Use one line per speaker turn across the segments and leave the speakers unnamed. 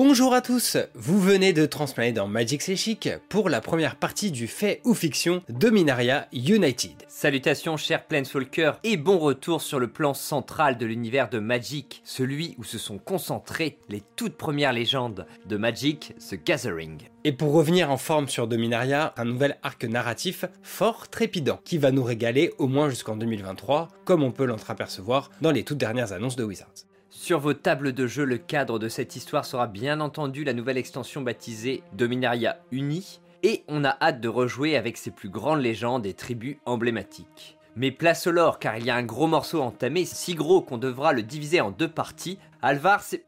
Bonjour à tous, vous venez de transplaner dans Magic C'est Chic pour la première partie du fait ou fiction Dominaria United.
Salutations chers Planeswalkers et bon retour sur le plan central de l'univers de Magic, celui où se sont concentrées les toutes premières légendes de Magic, The Gathering.
Et pour revenir en forme sur Dominaria, un nouvel arc narratif fort trépidant qui va nous régaler au moins jusqu'en 2023, comme on peut l'entreapercevoir dans les toutes dernières annonces de Wizards.
Sur vos tables de jeu, le cadre de cette histoire sera bien entendu la nouvelle extension baptisée Dominaria Uni, et on a hâte de rejouer avec ses plus grandes légendes et tribus emblématiques. Mais place au lore, car il y a un gros morceau entamé, si gros qu'on devra le diviser en deux parties. Alvar, c'est...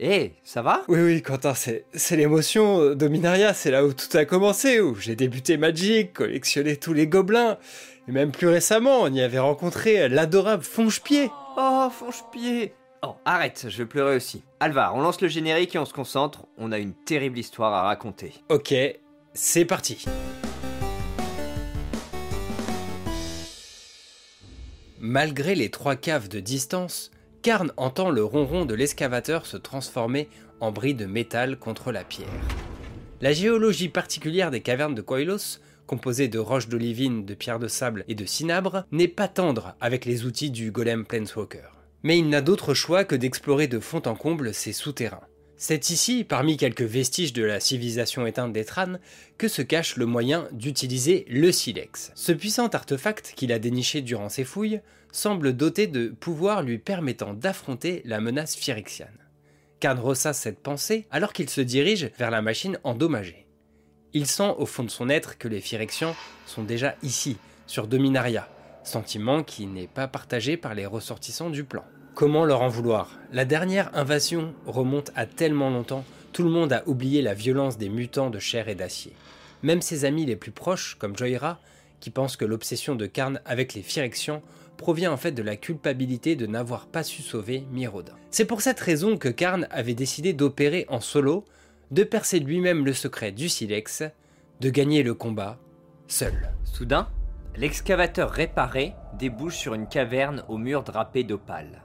Eh, ça va?
Oui, oui, Quentin, c'est, c'est l'émotion. euh, Dominaria, c'est là où tout a commencé, où j'ai débuté Magic, collectionné tous les gobelins. Et même plus récemment, on y avait rencontré l'adorable Fonge-Pied.
Oh, fonche-pied Oh, arrête, je vais pleurer aussi. Alvar, on lance le générique et on se concentre, on a une terrible histoire à raconter.
Ok, c'est parti. Malgré les trois caves de distance, Karn entend le ronron de l'excavateur se transformer en bris de métal contre la pierre. La géologie particulière des cavernes de Koilos, composée de roches d'olivine, de pierres de sable et de cinabre, n'est pas tendre avec les outils du golem Planeswalker. Mais il n'a d'autre choix que d'explorer de fond en comble ces souterrains. C'est ici, parmi quelques vestiges de la civilisation éteinte des Tranes, que se cache le moyen d'utiliser le silex. Ce puissant artefact qu'il a déniché durant ses fouilles semble doté de pouvoirs lui permettant d'affronter la menace phyrexiane. Karn ressasse cette pensée alors qu'il se dirige vers la machine endommagée. Il sent au fond de son être que les Phyrexians sont déjà ici, sur Dominaria, sentiment qui n'est pas partagé par les ressortissants du plan. Comment leur en vouloir? La dernière invasion remonte à tellement longtemps, tout le monde a oublié la violence des mutants de chair et d'acier. Même ses amis les plus proches, comme Joyra, qui pense que l'obsession de Karn avec les Phyrexians provient en fait de la culpabilité de n'avoir pas su sauver Mirodin. C'est pour cette raison que Karn avait décidé d'opérer en solo, de percer lui-même le secret du silex, de gagner le combat seul.
Soudain, l'excavateur réparé débouche sur une caverne aux murs drapés d'opale.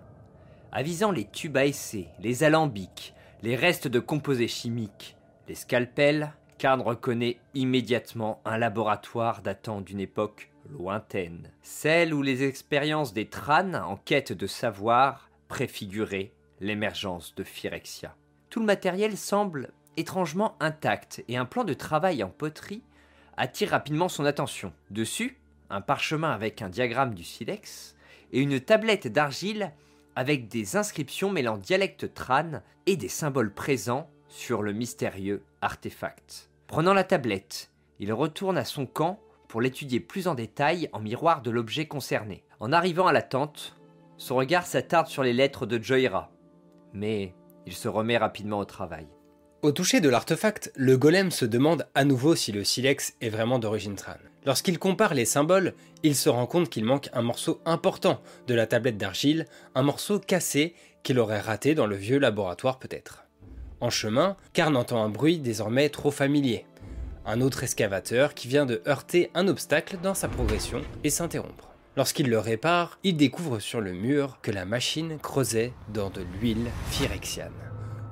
Avisant les tubes à essai, les alambics, les restes de composés chimiques, les scalpels, Karn reconnaît immédiatement un laboratoire datant d'une époque lointaine, celle où les expériences des Tranes en quête de savoir préfiguraient l'émergence de Phyrexia. Tout le matériel semble étrangement intact et un plan de travail en poterie attire rapidement son attention. Dessus, un parchemin avec un diagramme du silex et une tablette d'argile avec des inscriptions mêlant dialecte trane et des symboles présents sur le mystérieux artefact. Prenant la tablette, il retourne à son camp pour l'étudier plus en détail en miroir de l'objet concerné. En arrivant à la tente, son regard s'attarde sur les lettres de Joyra, mais il se remet rapidement au travail.
Au toucher de l'artefact, le golem se demande à nouveau si le silex est vraiment d'origine Tran. Lorsqu'il compare les symboles, il se rend compte qu'il manque un morceau important de la tablette d'argile, un morceau cassé qu'il aurait raté dans le vieux laboratoire peut-être. En chemin, Karn entend un bruit désormais trop familier. Un autre excavateur qui vient de heurter un obstacle dans sa progression et s'interrompre. Lorsqu'il le répare, il découvre sur le mur que la machine creusait dans de l'huile phyrexiane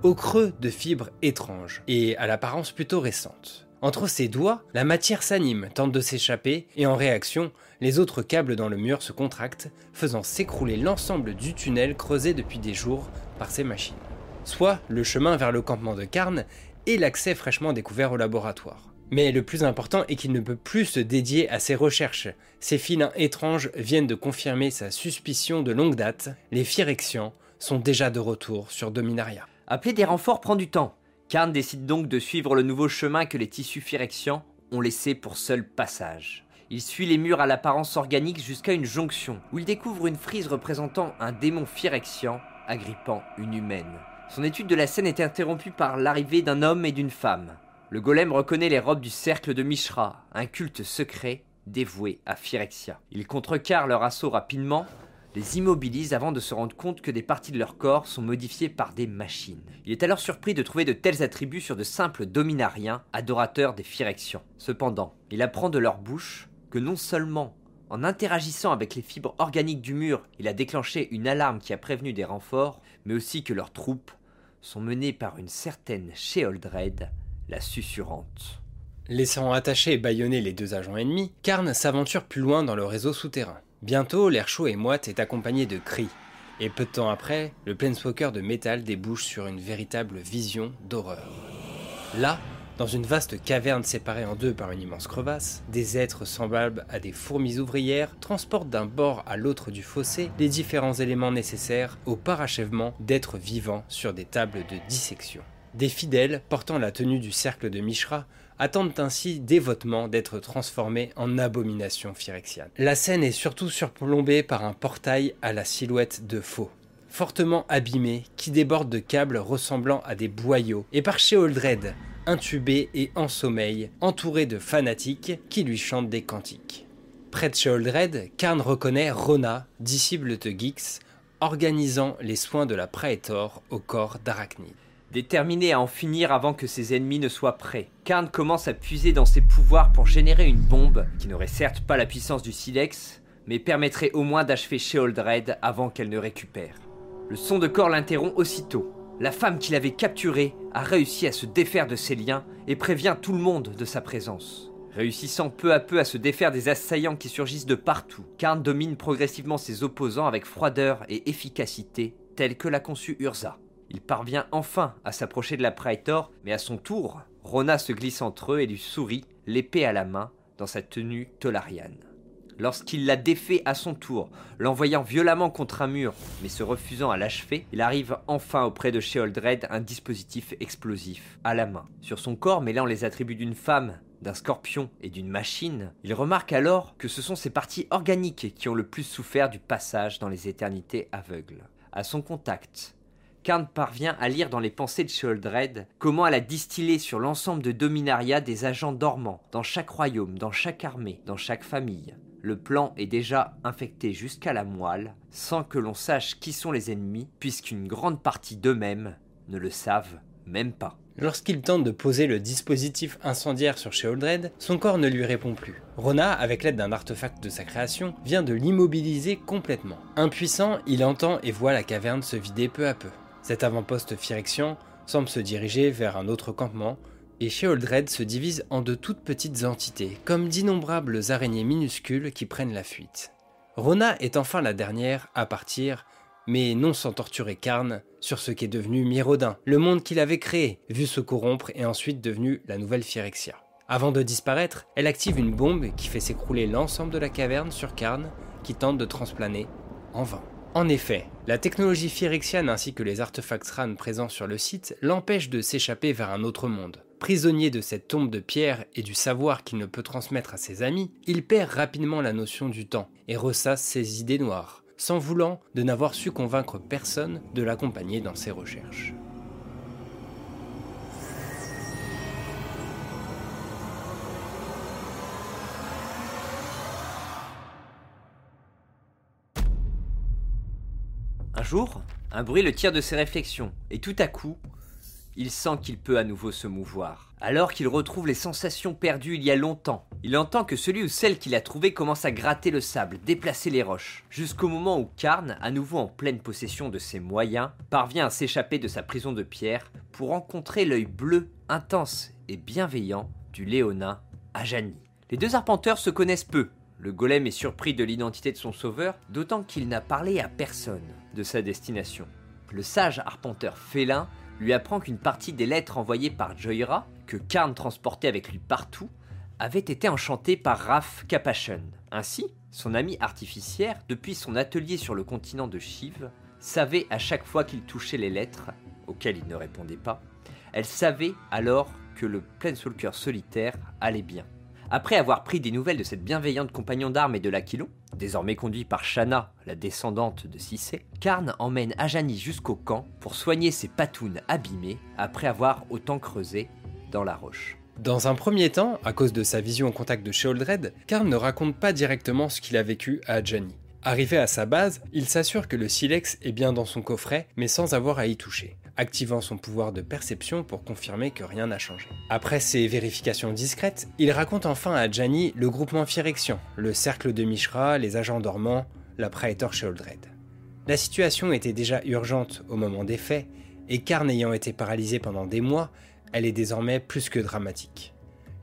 au creux de fibres étranges et à l'apparence plutôt récente. Entre ses doigts, la matière s'anime, tente de s'échapper, et en réaction, les autres câbles dans le mur se contractent, faisant s'écrouler l'ensemble du tunnel creusé depuis des jours par ces machines. Soit le chemin vers le campement de Karn et l'accès fraîchement découvert au laboratoire. Mais le plus important est qu'il ne peut plus se dédier à ses recherches. Ces filins étranges viennent de confirmer sa suspicion de longue date, les Phyrexians sont déjà de retour sur Dominaria.
Appeler des renforts prend du temps. Karn décide donc de suivre le nouveau chemin que les tissus phyrexians ont laissé pour seul passage. Il suit les murs à l'apparence organique jusqu'à une jonction, où il découvre une frise représentant un démon phyrexian agrippant une humaine. Son étude de la scène est interrompue par l'arrivée d'un homme et d'une femme. Le golem reconnaît les robes du cercle de Mishra, un culte secret dévoué à Phyrexia. Il contrecarre leur assaut rapidement, les immobilise avant de se rendre compte que des parties de leur corps sont modifiées par des machines. Il est alors surpris de trouver de tels attributs sur de simples dominariens, adorateurs des Phyrexians. Cependant, il apprend de leur bouche que non seulement en interagissant avec les fibres organiques du mur, il a déclenché une alarme qui a prévenu des renforts, mais aussi que leurs troupes sont menés par une certaine Sheoldred, la susurrante.
Laissant attacher et bâillonner les deux agents ennemis, Karn s'aventure plus loin dans le réseau souterrain. Bientôt, l'air chaud et moite est accompagné de cris, et peu de temps après, le Planeswalker de métal débouche sur une véritable vision d'horreur. Là, dans une vaste caverne séparée en deux par une immense crevasse, des êtres semblables à des fourmis ouvrières transportent d'un bord à l'autre du fossé les différents éléments nécessaires au parachèvement d'êtres vivants sur des tables de dissection. Des fidèles, portant la tenue du cercle de Mishra, attendent ainsi dévotement d'être transformés en abominations phyrexianes. La scène est surtout surplombée par un portail à la silhouette de faux, fortement abîmé, qui déborde de câbles ressemblant à des boyaux, et par Sheoldred, intubé et en sommeil, entouré de fanatiques qui lui chantent des cantiques. Près de Sheoldred, Karn reconnaît Rona, disciple de Gix, organisant les soins de la Praetor au corps d'Arachnid.
Déterminé à en finir avant que ses ennemis ne soient prêts, Karn commence à puiser dans ses pouvoirs pour générer une bombe qui n'aurait certes pas la puissance du Silex, mais permettrait au moins d'achever Sheoldred avant qu'elle ne récupère. Le son de corps l'interrompt aussitôt. La femme qu'il avait capturée a réussi à se défaire de ses liens et prévient tout le monde de sa présence. Réussissant peu à peu à se défaire des assaillants qui surgissent de partout, Karn domine progressivement ses opposants avec froideur et efficacité, telle que l'a conçue Urza. Il parvient enfin à s'approcher de la Praetor, mais à son tour, Rona se glisse entre eux et lui sourit, l'épée à la main, dans sa tenue tolariane. Lorsqu'il la défait à son tour, l'envoyant violemment contre un mur, mais se refusant à l'achever, il arrive enfin auprès de Sheoldred un dispositif explosif, à la main. Sur son corps mêlant les attributs d'une femme, d'un scorpion et d'une machine, il remarque alors que ce sont ses parties organiques qui ont le plus souffert du passage dans les éternités aveugles. À son contact, Karn parvient à lire dans les pensées de Sheoldred comment elle a distillé sur l'ensemble de Dominaria des agents dormants, dans chaque royaume, dans chaque armée, dans chaque famille. Le plan est déjà infecté jusqu'à la moelle, sans que l'on sache qui sont les ennemis, puisqu'une grande partie d'eux-mêmes ne le savent même pas.
Lorsqu'il tente de poser le dispositif incendiaire sur Sheoldred, son corps ne lui répond plus. Rona, avec l'aide d'un artefact de sa création, vient de l'immobiliser complètement. Impuissant, il entend et voit la caverne se vider peu à peu. Cet avant-poste Phyrexian semble se diriger vers un autre campement, et Sheoldred se divise en de toutes petites entités, comme d'innombrables araignées minuscules qui prennent la fuite. Rona est enfin la dernière à partir, mais non sans torturer Karn sur ce qu'est devenu Mirodin, le monde qu'il avait créé, vu se corrompre et ensuite devenu la nouvelle Phyrexia. Avant de disparaître, elle active une bombe qui fait s'écrouler l'ensemble de la caverne sur Karn, qui tente de transplaner en vain. En effet, la technologie phyrexiane ainsi que les artefacts RAN présents sur le site l'empêchent de s'échapper vers un autre monde. Prisonnier de cette tombe de pierre et du savoir qu'il ne peut transmettre à ses amis, il perd rapidement la notion du temps et ressasse ses idées noires, sans voulant de n'avoir su convaincre personne de l'accompagner dans ses recherches.
Un bruit le tire de ses réflexions, et tout à coup, il sent qu'il peut à nouveau se mouvoir. Alors qu'il retrouve les sensations perdues il y a longtemps, il entend que celui ou celle qu'il a trouvé commence à gratter le sable, déplacer les roches, jusqu'au moment où Karn, à nouveau en pleine possession de ses moyens, parvient à s'échapper de sa prison de pierre pour rencontrer l'œil bleu, intense et bienveillant du Léonin Ajani. Les deux arpenteurs se connaissent peu, le golem est surpris de l'identité de son sauveur, d'autant qu'il n'a parlé à personne de sa destination. Le sage arpenteur félin lui apprend qu'une partie des lettres envoyées par Joyra, que Karn transportait avec lui partout, avait été enchantée par Raph Capachon. Ainsi, son ami artificière, depuis son atelier sur le continent de Shiv, savait à chaque fois qu'il touchait les lettres, auxquelles il ne répondait pas, elle savait alors que le Planeswalker solitaire allait bien. Après avoir pris des nouvelles de cette bienveillante compagnon d'armes et de l'Aquilon, désormais conduit par Shana, la descendante de Cissé, Karn emmène Ajani jusqu'au camp pour soigner ses patounes abîmées après avoir autant creusé dans la roche.
Dans un premier temps, à cause de sa vision au contact de Sheoldred, Karn ne raconte pas directement ce qu'il a vécu à Ajani. Arrivé à sa base, il s'assure que le silex est bien dans son coffret, mais sans avoir à y toucher activant son pouvoir de perception pour confirmer que rien n'a changé. Après ces vérifications discrètes, il raconte enfin à Jani le groupement Phyrexian, le cercle de Mishra, les agents dormants, la Praetor Sheoldred. La situation était déjà urgente au moment des faits, et Karn ayant été paralysé pendant des mois, elle est désormais plus que dramatique.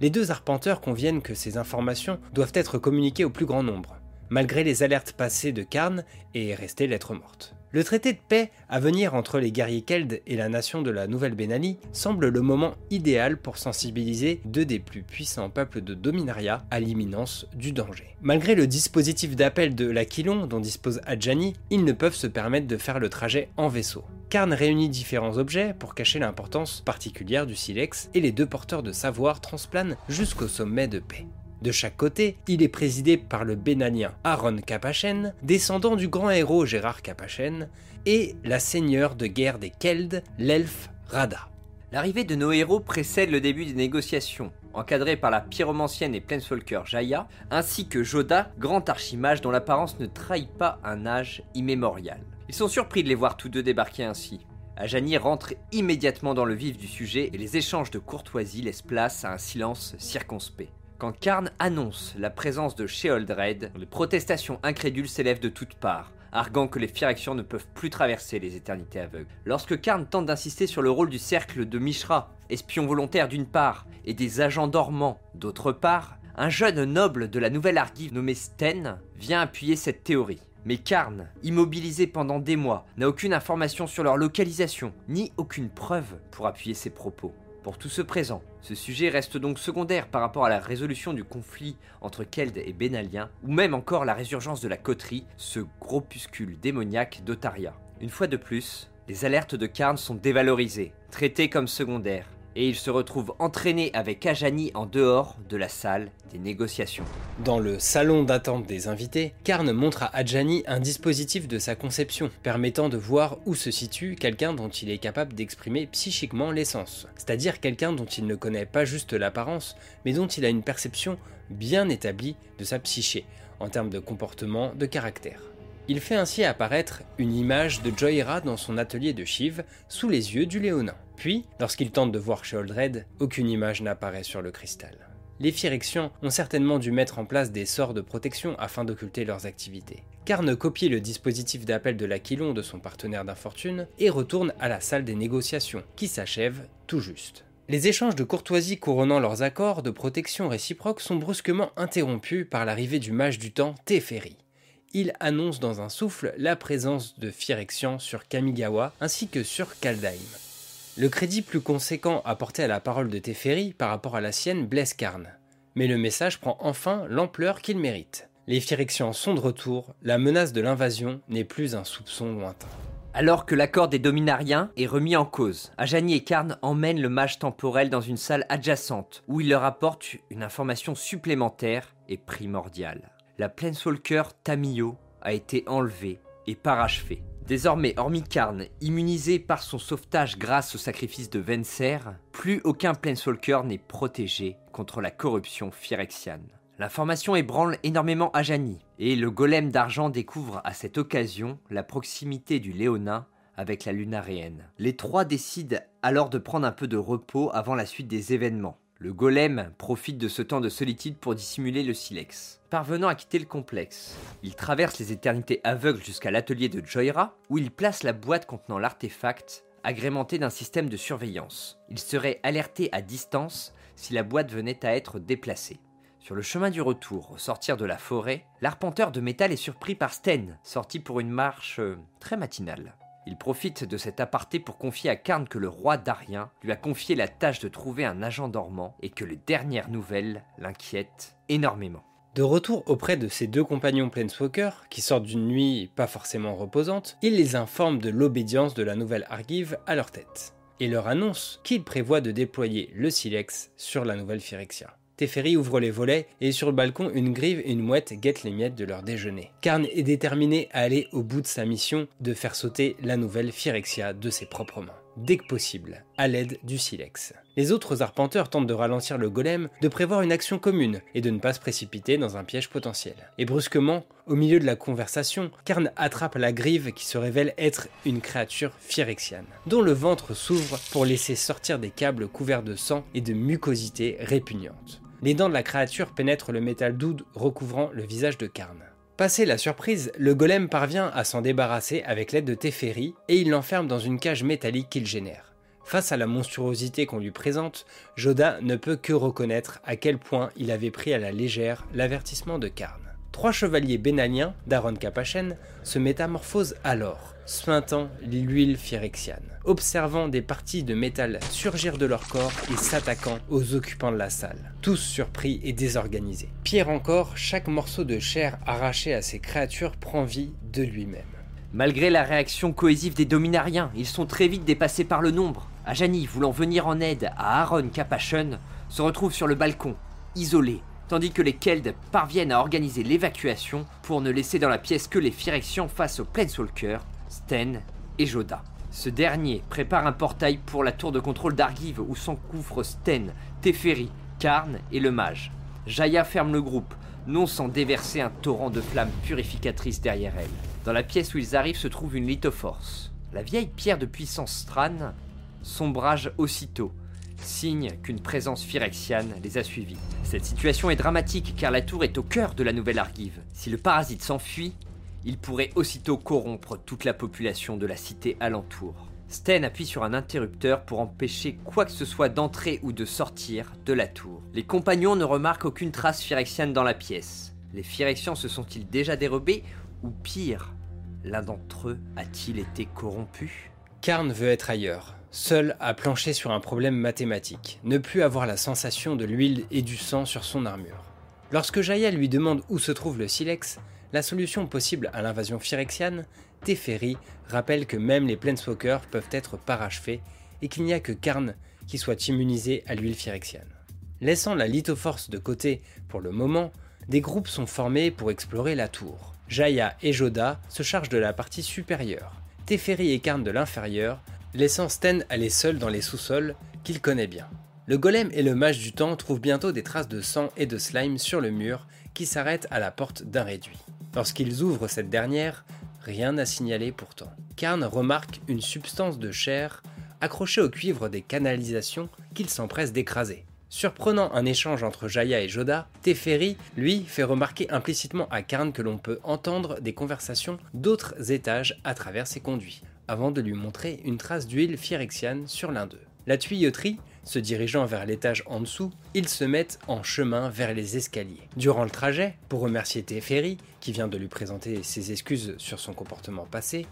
Les deux arpenteurs conviennent que ces informations doivent être communiquées au plus grand nombre, malgré les alertes passées de Karn et rester lettre morte. Le traité de paix à venir entre les guerriers Keld et la nation de la Nouvelle Bénanie semble le moment idéal pour sensibiliser deux des plus puissants peuples de Dominaria à l'imminence du danger. Malgré le dispositif d'appel de l'Aquilon dont dispose Adjani, ils ne peuvent se permettre de faire le trajet en vaisseau. Karn réunit différents objets pour cacher l'importance particulière du silex et les deux porteurs de savoir transplanent jusqu'au sommet de paix. De chaque côté, il est présidé par le bénanien Aaron Capachen, descendant du grand héros Gérard Capachen, et la seigneur de guerre des Keld, l'elfe Rada.
L'arrivée de nos héros précède le début des négociations, encadrés par la pyromancienne et planeswalker Jaya, ainsi que Joda, grand archimage dont l'apparence ne trahit pas un âge immémorial. Ils sont surpris de les voir tous deux débarquer ainsi. Ajani rentre immédiatement dans le vif du sujet et les échanges de courtoisie laissent place à un silence circonspect. Quand Karn annonce la présence de Sheoldred, les protestations incrédules s'élèvent de toutes parts, arguant que les Phyrexians ne peuvent plus traverser les éternités aveugles. Lorsque Karn tente d'insister sur le rôle du cercle de Mishra, espion volontaire d'une part, et des agents dormants d'autre part, un jeune noble de la nouvelle Argive nommé Sten vient appuyer cette théorie. Mais Karn, immobilisé pendant des mois, n'a aucune information sur leur localisation, ni aucune preuve pour appuyer ses propos. Pour tout ce présent, ce sujet reste donc secondaire par rapport à la résolution du conflit entre Keld et Benalien, ou même encore la résurgence de la coterie, ce groupuscule démoniaque d'Otaria. Une fois de plus, les alertes de Karn sont dévalorisées, traitées comme secondaires, et il se retrouve entraîné avec Ajani en dehors de la salle des négociations.
Dans le salon d'attente des invités, Karn montre à Adjani un dispositif de sa conception, permettant de voir où se situe quelqu'un dont il est capable d'exprimer psychiquement l'essence, c'est-à-dire quelqu'un dont il ne connaît pas juste l'apparence, mais dont il a une perception bien établie de sa psyché, en termes de comportement, de caractère. Il fait ainsi apparaître une image de Joyra dans son atelier de Shiv sous les yeux du Léonin. Puis, lorsqu'il tente de voir Sheoldred, aucune image n'apparaît sur le cristal. Les Phyrexians ont certainement dû mettre en place des sorts de protection afin d'occulter leurs activités. Karn copie le dispositif d'appel de l'Aquilon de son partenaire d'infortune et retourne à la salle des négociations, qui s'achève tout juste. Les échanges de courtoisie couronnant leurs accords de protection réciproque sont brusquement interrompus par l'arrivée du mage du temps Teferi il annonce dans un souffle la présence de Phyrexian sur Kamigawa ainsi que sur Kaldheim. Le crédit plus conséquent apporté à la parole de Teferi par rapport à la sienne blesse Karn. Mais le message prend enfin l'ampleur qu'il mérite. Les Phyrexians sont de retour, la menace de l'invasion n'est plus un soupçon lointain.
Alors que l'accord des Dominariens est remis en cause, Ajani et Karn emmènent le mage temporel dans une salle adjacente où il leur apporte une information supplémentaire et primordiale la Planeswalker Tamio a été enlevée et parachevée. Désormais, hormis Karn, immunisé par son sauvetage grâce au sacrifice de Venser, plus aucun Planeswalker n'est protégé contre la corruption phyrexiane. L'information ébranle énormément Ajani, et le golem d'argent découvre à cette occasion la proximité du Léonin avec la lunaréenne. Les trois décident alors de prendre un peu de repos avant la suite des événements. Le golem profite de ce temps de solitude pour dissimuler le silex. Parvenant à quitter le complexe, il traverse les éternités aveugles jusqu'à l'atelier de Joyra, où il place la boîte contenant l'artefact, agrémenté d'un système de surveillance. Il serait alerté à distance si la boîte venait à être déplacée. Sur le chemin du retour, au sortir de la forêt, l'arpenteur de métal est surpris par Sten, sorti pour une marche euh, très matinale. Il profite de cet aparté pour confier à Karn que le roi Darien lui a confié la tâche de trouver un agent dormant et que les dernières nouvelles l'inquiètent énormément.
De retour auprès de ses deux compagnons Planeswalker, qui sortent d'une nuit pas forcément reposante, il les informe de l'obédience de la nouvelle Argive à leur tête, et leur annonce qu'il prévoit de déployer le Silex sur la nouvelle Phyrexia. Teferi ouvre les volets et sur le balcon, une grive et une mouette guettent les miettes de leur déjeuner. Karn est déterminé à aller au bout de sa mission de faire sauter la nouvelle Phyrexia de ses propres mains dès que possible, à l'aide du silex. Les autres arpenteurs tentent de ralentir le golem, de prévoir une action commune et de ne pas se précipiter dans un piège potentiel. Et brusquement, au milieu de la conversation, Karn attrape la grive qui se révèle être une créature phyrexiane, dont le ventre s'ouvre pour laisser sortir des câbles couverts de sang et de mucosité répugnante. Les dents de la créature pénètrent le métal doux recouvrant le visage de Karn. Passé la surprise, le golem parvient à s'en débarrasser avec l'aide de Teferi et il l'enferme dans une cage métallique qu'il génère. Face à la monstruosité qu'on lui présente, Joda ne peut que reconnaître à quel point il avait pris à la légère l'avertissement de Karn. Trois chevaliers bénaliens d'Aaron Capachen se métamorphosent alors, suintant l'huile phyrexiane, observant des parties de métal surgir de leur corps et s'attaquant aux occupants de la salle, tous surpris et désorganisés. Pire encore, chaque morceau de chair arraché à ces créatures prend vie de lui-même.
Malgré la réaction cohésive des dominariens, ils sont très vite dépassés par le nombre. Ajani, voulant venir en aide à Aaron Capachen, se retrouve sur le balcon, isolé, tandis que les Keld parviennent à organiser l'évacuation pour ne laisser dans la pièce que les Phyrexians face aux Planeswalkers, Sten et Joda. Ce dernier prépare un portail pour la tour de contrôle d'Argive où s'encouvrent Sten, Teferi, Karn et le mage. Jaya ferme le groupe, non sans déverser un torrent de flammes purificatrices derrière elle. Dans la pièce où ils arrivent se trouve une lithoforce. La vieille pierre de puissance Stran sombrage aussitôt, signe qu'une présence phyrexiane les a suivis. Cette situation est dramatique car la tour est au cœur de la nouvelle Argive. Si le parasite s'enfuit, il pourrait aussitôt corrompre toute la population de la cité alentour. Sten appuie sur un interrupteur pour empêcher quoi que ce soit d'entrer ou de sortir de la tour. Les compagnons ne remarquent aucune trace phyrexiane dans la pièce. Les phyrexians se sont-ils déjà dérobés ou pire, l'un d'entre eux a-t-il été corrompu?
Karn veut être ailleurs, seul à plancher sur un problème mathématique, ne plus avoir la sensation de l'huile et du sang sur son armure. Lorsque Jaya lui demande où se trouve le silex, la solution possible à l'invasion phyrexiane, Teferi rappelle que même les Planeswalkers peuvent être parachevés et qu'il n'y a que Karn qui soit immunisé à l'huile phyrexiane. Laissant la lithoforce de côté pour le moment, des groupes sont formés pour explorer la tour. Jaya et Joda se chargent de la partie supérieure, Teferi et Karn de l'inférieur, laissant Sten aller seul dans les sous-sols qu'il connaît bien. Le golem et le mage du temps trouvent bientôt des traces de sang et de slime sur le mur qui s'arrêtent à la porte d'un réduit. Lorsqu'ils ouvrent cette dernière, rien n'a signalé pourtant. Karn remarque une substance de chair accrochée au cuivre des canalisations qu'il s'empresse d'écraser. Surprenant un échange entre Jaya et Joda, Teferi, lui, fait remarquer implicitement à Karn que l'on peut entendre des conversations d'autres étages à travers ses conduits, avant de lui montrer une trace d'huile phyrexiane sur l'un d'eux. La tuyauterie, se dirigeant vers l'étage en dessous, ils se mettent en chemin vers les escaliers. Durant le trajet, pour remercier Teferi, qui vient de lui présenter ses excuses sur son comportement passé,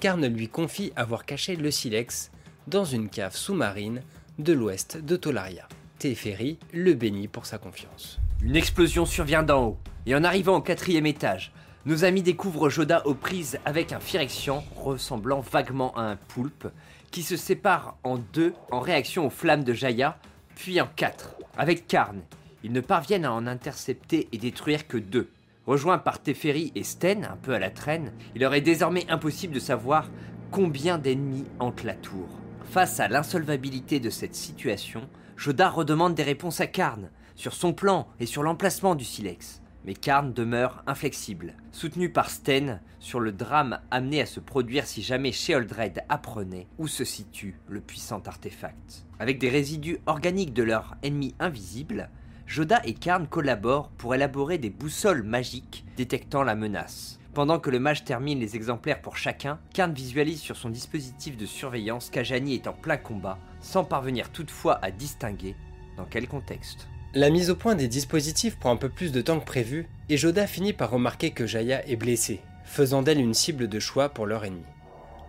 Karn lui confie avoir caché le silex dans une cave sous-marine de l'ouest de Tolaria. Teferi le bénit pour sa confiance.
Une explosion survient d'en haut, et en arrivant au quatrième étage, nos amis découvrent Joda aux prises avec un Phyrexian ressemblant vaguement à un poulpe, qui se sépare en deux en réaction aux flammes de Jaya, puis en quatre. Avec Karn, ils ne parviennent à en intercepter et détruire que deux. Rejoints par Teferi et Sten, un peu à la traîne, il leur est désormais impossible de savoir combien d'ennemis hantent la tour. Face à l'insolvabilité de cette situation, Joda redemande des réponses à Karn sur son plan et sur l'emplacement du silex. Mais Karn demeure inflexible, soutenu par Sten sur le drame amené à se produire si jamais Sheoldred apprenait où se situe le puissant artefact. Avec des résidus organiques de leur ennemi invisible, Joda et Karn collaborent pour élaborer des boussoles magiques détectant la menace. Pendant que le mage termine les exemplaires pour chacun, Karn visualise sur son dispositif de surveillance qu'Ajani est en plein combat, sans parvenir toutefois à distinguer dans quel contexte.
La mise au point des dispositifs prend un peu plus de temps que prévu, et Joda finit par remarquer que Jaya est blessée, faisant d'elle une cible de choix pour leur ennemi.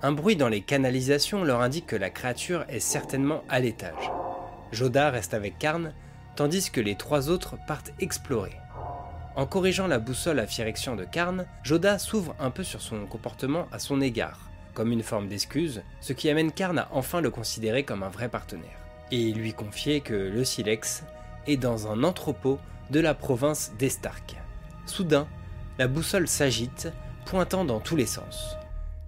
Un bruit dans les canalisations leur indique que la créature est certainement à l'étage. Joda reste avec Karn, tandis que les trois autres partent explorer. En corrigeant la boussole à Phyrexian de Karn, Joda s'ouvre un peu sur son comportement à son égard, comme une forme d'excuse, ce qui amène Karn à enfin le considérer comme un vrai partenaire, et lui confier que le silex est dans un entrepôt de la province d'Estark. Soudain, la boussole s'agite, pointant dans tous les sens.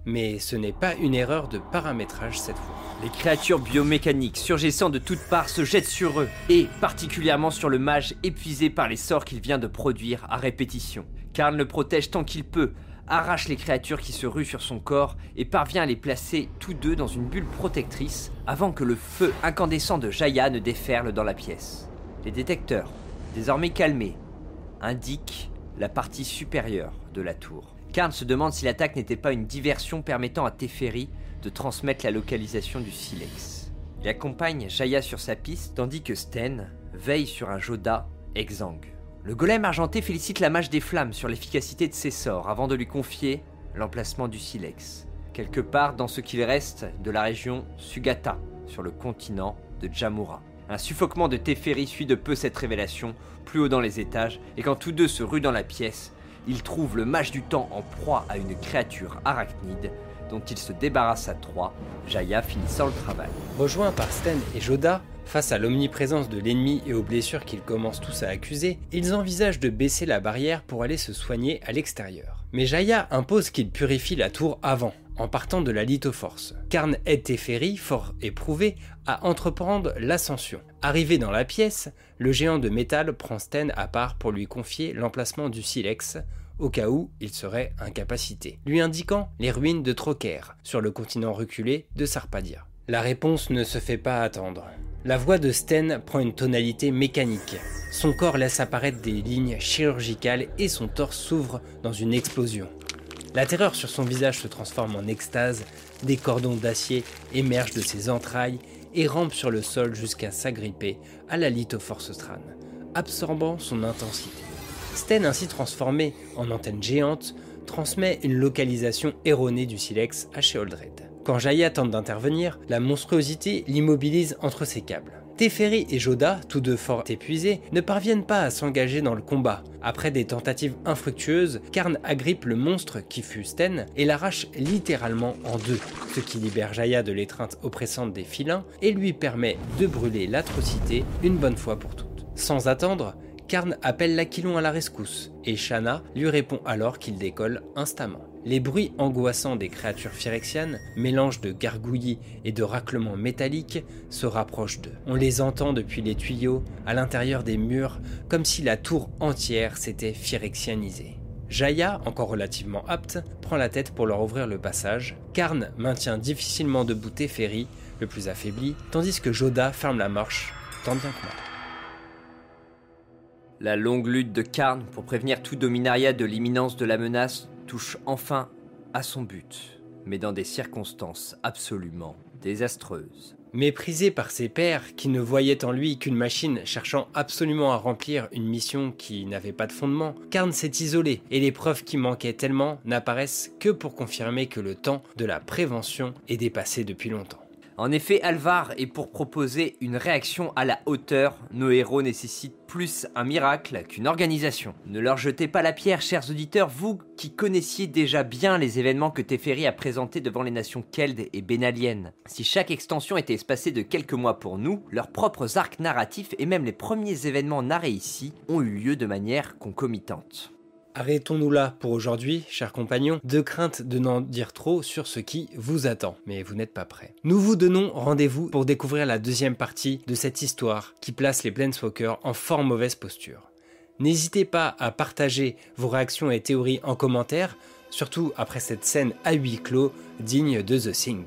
Mais ce n'est pas une erreur de paramétrage cette fois.
Les créatures biomécaniques surgissant de toutes parts se jettent sur eux, et particulièrement sur le mage épuisé par les sorts qu'il vient de produire à répétition. Karn le protège tant qu'il peut, arrache les créatures qui se ruent sur son corps et parvient à les placer tous deux dans une bulle protectrice avant que le feu incandescent de Jaya ne déferle dans la pièce. Les détecteurs, désormais calmés, indiquent la partie supérieure de la tour. Karn se demande si l'attaque n'était pas une diversion permettant à Teferi de transmettre la localisation du silex. Il accompagne Jaya sur sa piste tandis que Sten veille sur un Joda exsangue. Le golem argenté félicite la mage des flammes sur l'efficacité de ses sorts avant de lui confier l'emplacement du silex, quelque part dans ce qu'il reste de la région Sugata, sur le continent de Jamura. Un suffoquement de Teferi suit de peu cette révélation, plus haut dans les étages, et quand tous deux se ruent dans la pièce, ils trouvent le mage du temps en proie à une créature arachnide dont il se débarrasse à trois, Jaya finissant le travail.
Rejoints par Sten et Joda, face à l'omniprésence de l'ennemi et aux blessures qu'ils commencent tous à accuser, ils envisagent de baisser la barrière pour aller se soigner à l'extérieur. Mais Jaya impose qu'ils purifient la tour avant, en partant de la lithoforce. Karn aide Teferi, fort éprouvé, à entreprendre l'ascension. Arrivé dans la pièce, le géant de métal prend Sten à part pour lui confier l'emplacement du silex, au cas où il serait incapacité, lui indiquant les ruines de Troker, sur le continent reculé de Sarpadia. La réponse ne se fait pas attendre. La voix de Sten prend une tonalité mécanique. Son corps laisse apparaître des lignes chirurgicales et son torse s'ouvre dans une explosion. La terreur sur son visage se transforme en extase, des cordons d'acier émergent de ses entrailles et rampent sur le sol jusqu'à s'agripper à la lithoforce Stran, absorbant son intensité. Sten, ainsi transformé en antenne géante, transmet une localisation erronée du silex à Sheoldred. Quand Jaya tente d'intervenir, la monstruosité l'immobilise entre ses câbles. Teferi et Joda, tous deux fort épuisés, ne parviennent pas à s'engager dans le combat. Après des tentatives infructueuses, Karn agrippe le monstre qui fut Sten et l'arrache littéralement en deux, ce qui libère Jaya de l'étreinte oppressante des filins et lui permet de brûler l'atrocité une bonne fois pour toutes. Sans attendre, Karn appelle l'Aquilon à la rescousse, et Shana lui répond alors qu'il décolle instamment. Les bruits angoissants des créatures phyrexianes, mélange de gargouillis et de raclements métalliques, se rapprochent d'eux. On les entend depuis les tuyaux, à l'intérieur des murs, comme si la tour entière s'était phyrexianisée. Jaya, encore relativement apte, prend la tête pour leur ouvrir le passage. Karn maintient difficilement debout Teferi, le plus affaibli, tandis que Joda ferme la marche, tant bien que mal.
La longue lutte de Karn pour prévenir tout dominariat de l'imminence de la menace touche enfin à son but, mais dans des circonstances absolument désastreuses.
Méprisé par ses pairs qui ne voyaient en lui qu'une machine cherchant absolument à remplir une mission qui n'avait pas de fondement, Karn s'est isolé et les preuves qui manquaient tellement n'apparaissent que pour confirmer que le temps de la prévention est dépassé depuis longtemps.
En effet, Alvar est pour proposer une réaction à la hauteur. Nos héros nécessitent plus un miracle qu'une organisation. Ne leur jetez pas la pierre, chers auditeurs, vous qui connaissiez déjà bien les événements que Teferi a présentés devant les nations Keld et Benaliennes. Si chaque extension était espacée de quelques mois pour nous, leurs propres arcs narratifs et même les premiers événements narrés ici ont eu lieu de manière concomitante.
Arrêtons-nous là pour aujourd'hui, chers compagnons, de crainte de n'en dire trop sur ce qui vous attend, mais vous n'êtes pas prêts. Nous vous donnons rendez-vous pour découvrir la deuxième partie de cette histoire qui place les Planeswalkers en fort mauvaise posture. N'hésitez pas à partager vos réactions et théories en commentaire, surtout après cette scène à huis clos digne de The Thing.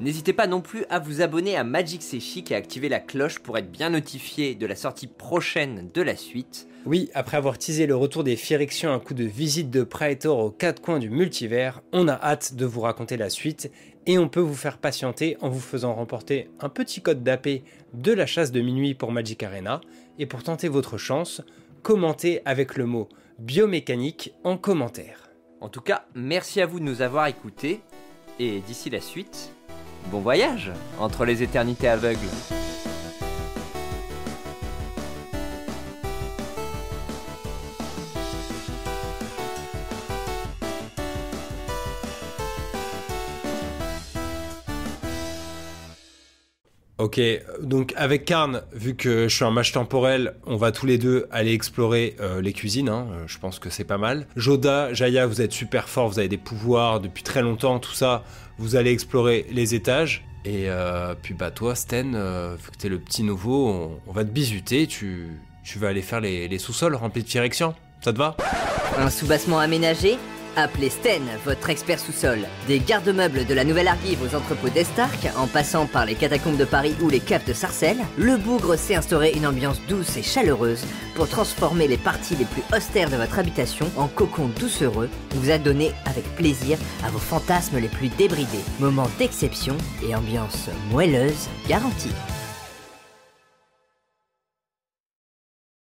N'hésitez pas non plus à vous abonner à Magic C'est Chic et à activer la cloche pour être bien notifié de la sortie prochaine de la suite.
Oui, après avoir teasé le retour des Phyrexians à un coup de visite de Praetor aux quatre coins du multivers, on a hâte de vous raconter la suite et on peut vous faire patienter en vous faisant remporter un petit code d'AP de la chasse de minuit pour Magic Arena. Et pour tenter votre chance, commentez avec le mot biomécanique en commentaire.
En tout cas, merci à vous de nous avoir écoutés et d'ici la suite, bon voyage entre les éternités aveugles.
Ok, donc avec Karn, vu que je suis un mage temporel, on va tous les deux aller explorer euh, les cuisines, hein, euh, je pense que c'est pas mal. Joda, Jaya, vous êtes super fort, vous avez des pouvoirs depuis très longtemps, tout ça, vous allez explorer les étages. Et euh, puis bah toi, Sten, vu que t'es le petit nouveau, on, va te bisuter, tu, vas aller faire les, sous-sols remplis de direction. Ça te va?
Un soubassement aménagé
Appelez Sten, votre expert sous-sol. Des garde-meubles de la Nouvelle Argive aux entrepôts d'Estark, en passant par les catacombes de Paris ou les caves de Sarcelles, le Bougre sait instaurer une ambiance douce et chaleureuse pour transformer les parties les plus austères de votre habitation en cocon doucereux, vous adonner avec plaisir à vos fantasmes les plus débridés. Moments d'exception et ambiance moelleuse garantie.